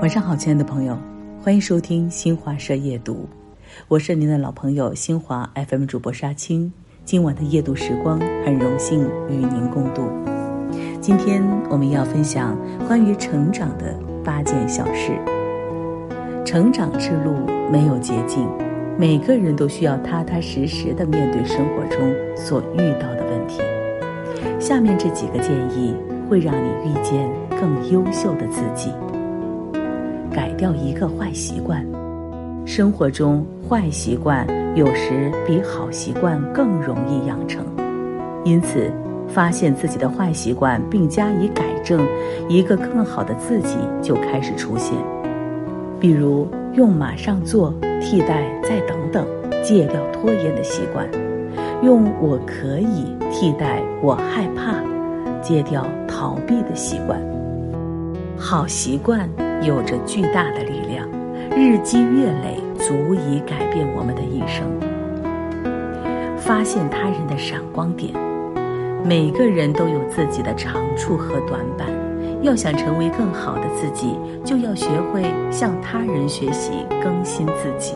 晚上好，亲爱的朋友，欢迎收听新华社夜读，我是您的老朋友新华 FM 主播沙青。今晚的夜读时光，很荣幸与您共度。今天我们要分享关于成长的八件小事。成长之路没有捷径，每个人都需要踏踏实实的面对生活中所遇到的问题。下面这几个建议会让你遇见更优秀的自己。改掉一个坏习惯，生活中坏习惯有时比好习惯更容易养成，因此发现自己的坏习惯并加以改正，一个更好的自己就开始出现。比如用“马上做”替代“再等等”，戒掉拖延的习惯；用“我可以”替代“我害怕”，戒掉逃避的习惯。好习惯。有着巨大的力量，日积月累，足以改变我们的一生。发现他人的闪光点，每个人都有自己的长处和短板，要想成为更好的自己，就要学会向他人学习，更新自己。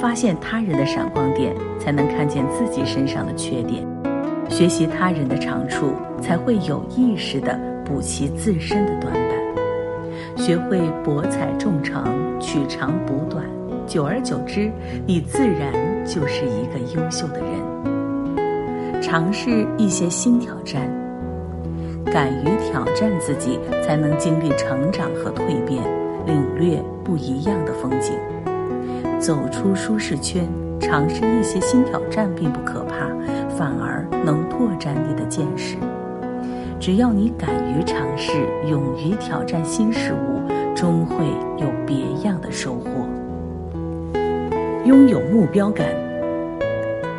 发现他人的闪光点，才能看见自己身上的缺点；学习他人的长处，才会有意识地补齐自身的短板。学会博采众长，取长补短，久而久之，你自然就是一个优秀的人。尝试一些新挑战，敢于挑战自己，才能经历成长和蜕变，领略不一样的风景。走出舒适圈，尝试一些新挑战并不可怕，反而能拓展你的见识。只要你敢于尝试，勇于挑战新事物，终会有别样的收获。拥有目标感，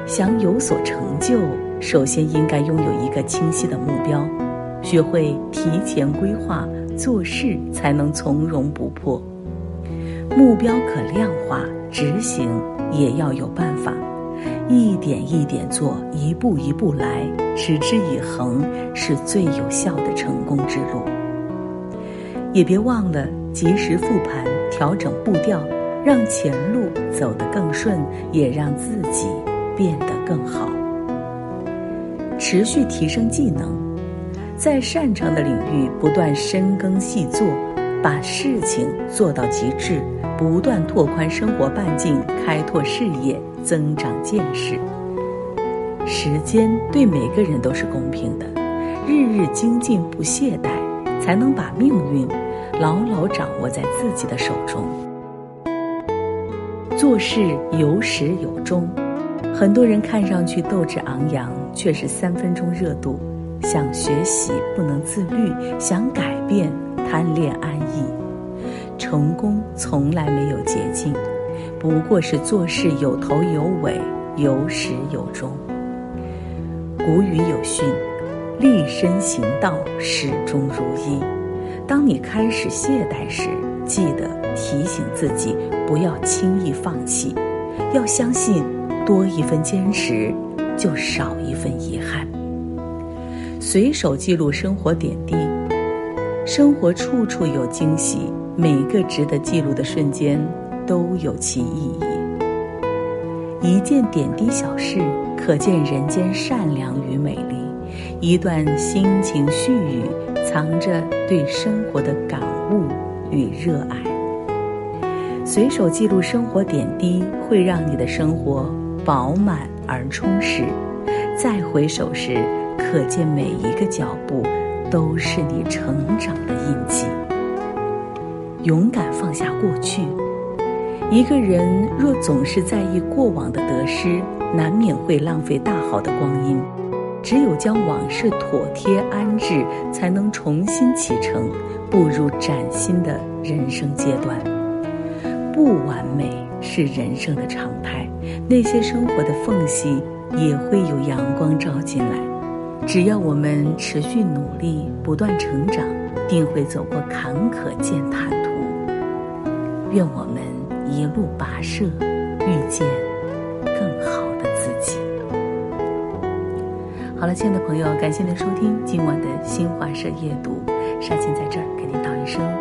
想有所成就，首先应该拥有一个清晰的目标，学会提前规划，做事才能从容不迫。目标可量化，执行也要有办法。一点一点做，一步一步来，持之以恒是最有效的成功之路。也别忘了及时复盘，调整步调，让前路走得更顺，也让自己变得更好。持续提升技能，在擅长的领域不断深耕细作，把事情做到极致，不断拓宽生活半径，开拓视野。增长见识。时间对每个人都是公平的，日日精进不懈怠，才能把命运牢牢掌握在自己的手中。做事有始有终，很多人看上去斗志昂扬，却是三分钟热度。想学习不能自律，想改变贪恋安逸。成功从来没有捷径。不过是做事有头有尾，有始有终。古语有训：“立身行道，始终如一。”当你开始懈怠时，记得提醒自己不要轻易放弃，要相信多一分坚持，就少一份遗憾。随手记录生活点滴，生活处处有惊喜，每个值得记录的瞬间。都有其意义。一件点滴小事，可见人间善良与美丽；一段心情絮语，藏着对生活的感悟与热爱。随手记录生活点滴，会让你的生活饱满而充实。再回首时，可见每一个脚步都是你成长的印记。勇敢放下过去。一个人若总是在意过往的得失，难免会浪费大好的光阴。只有将往事妥帖安置，才能重新启程，步入崭新的人生阶段。不完美是人生的常态，那些生活的缝隙也会有阳光照进来。只要我们持续努力，不断成长，定会走过坎坷见坦途。愿我们。一路跋涉，遇见更好的自己。好了，亲爱的朋友，感谢您收听今晚的新华社夜读，沙青在这儿给您道一声。